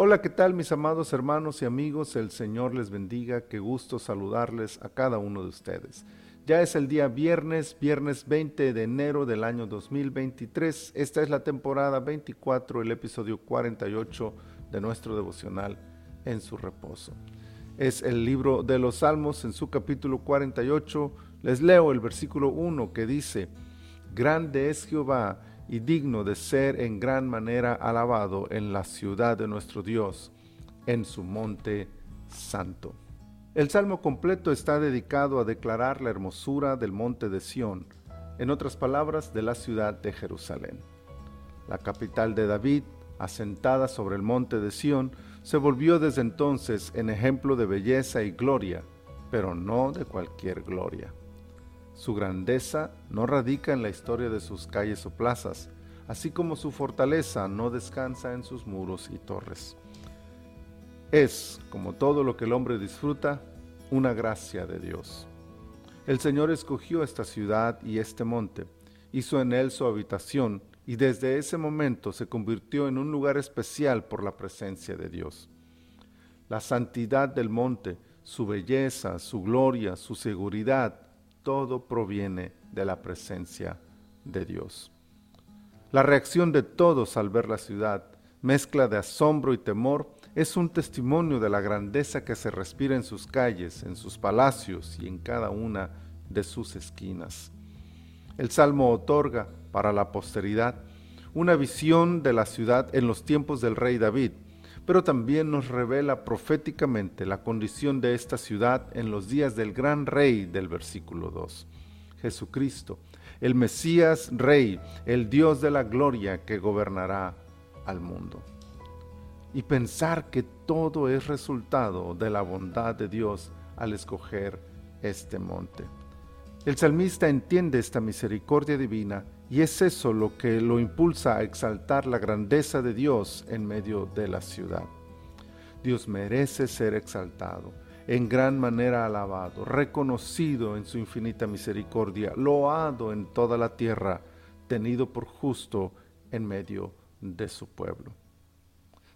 Hola, ¿qué tal mis amados hermanos y amigos? El Señor les bendiga, qué gusto saludarles a cada uno de ustedes. Ya es el día viernes, viernes 20 de enero del año 2023. Esta es la temporada 24, el episodio 48 de nuestro devocional en su reposo. Es el libro de los Salmos en su capítulo 48. Les leo el versículo 1 que dice, Grande es Jehová y digno de ser en gran manera alabado en la ciudad de nuestro Dios, en su monte santo. El salmo completo está dedicado a declarar la hermosura del monte de Sión, en otras palabras, de la ciudad de Jerusalén. La capital de David, asentada sobre el monte de Sión, se volvió desde entonces en ejemplo de belleza y gloria, pero no de cualquier gloria. Su grandeza no radica en la historia de sus calles o plazas, así como su fortaleza no descansa en sus muros y torres. Es, como todo lo que el hombre disfruta, una gracia de Dios. El Señor escogió esta ciudad y este monte, hizo en él su habitación y desde ese momento se convirtió en un lugar especial por la presencia de Dios. La santidad del monte, su belleza, su gloria, su seguridad, todo proviene de la presencia de Dios. La reacción de todos al ver la ciudad, mezcla de asombro y temor, es un testimonio de la grandeza que se respira en sus calles, en sus palacios y en cada una de sus esquinas. El Salmo otorga para la posteridad una visión de la ciudad en los tiempos del rey David, pero también nos revela proféticamente la condición de esta ciudad en los días del gran rey del versículo 2, Jesucristo, el Mesías rey, el Dios de la gloria que gobernará al mundo y pensar que todo es resultado de la bondad de Dios al escoger este monte. El salmista entiende esta misericordia divina y es eso lo que lo impulsa a exaltar la grandeza de Dios en medio de la ciudad. Dios merece ser exaltado, en gran manera alabado, reconocido en su infinita misericordia, loado en toda la tierra, tenido por justo en medio de su pueblo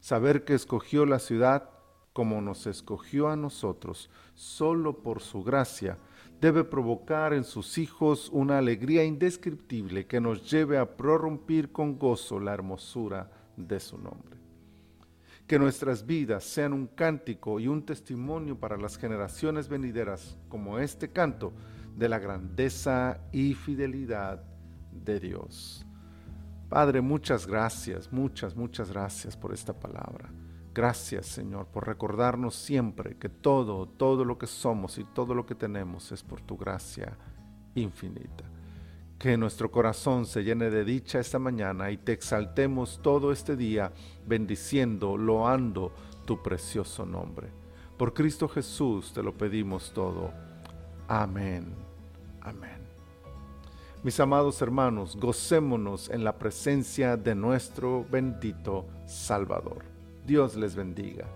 saber que escogió la ciudad como nos escogió a nosotros, solo por su gracia, debe provocar en sus hijos una alegría indescriptible que nos lleve a prorrumpir con gozo la hermosura de su nombre. Que nuestras vidas sean un cántico y un testimonio para las generaciones venideras, como este canto, de la grandeza y fidelidad de Dios. Padre, muchas gracias, muchas, muchas gracias por esta palabra. Gracias, Señor, por recordarnos siempre que todo, todo lo que somos y todo lo que tenemos es por tu gracia infinita. Que nuestro corazón se llene de dicha esta mañana y te exaltemos todo este día, bendiciendo, loando tu precioso nombre. Por Cristo Jesús te lo pedimos todo. Amén. Amén. Mis amados hermanos, gocémonos en la presencia de nuestro bendito Salvador. Dios les bendiga.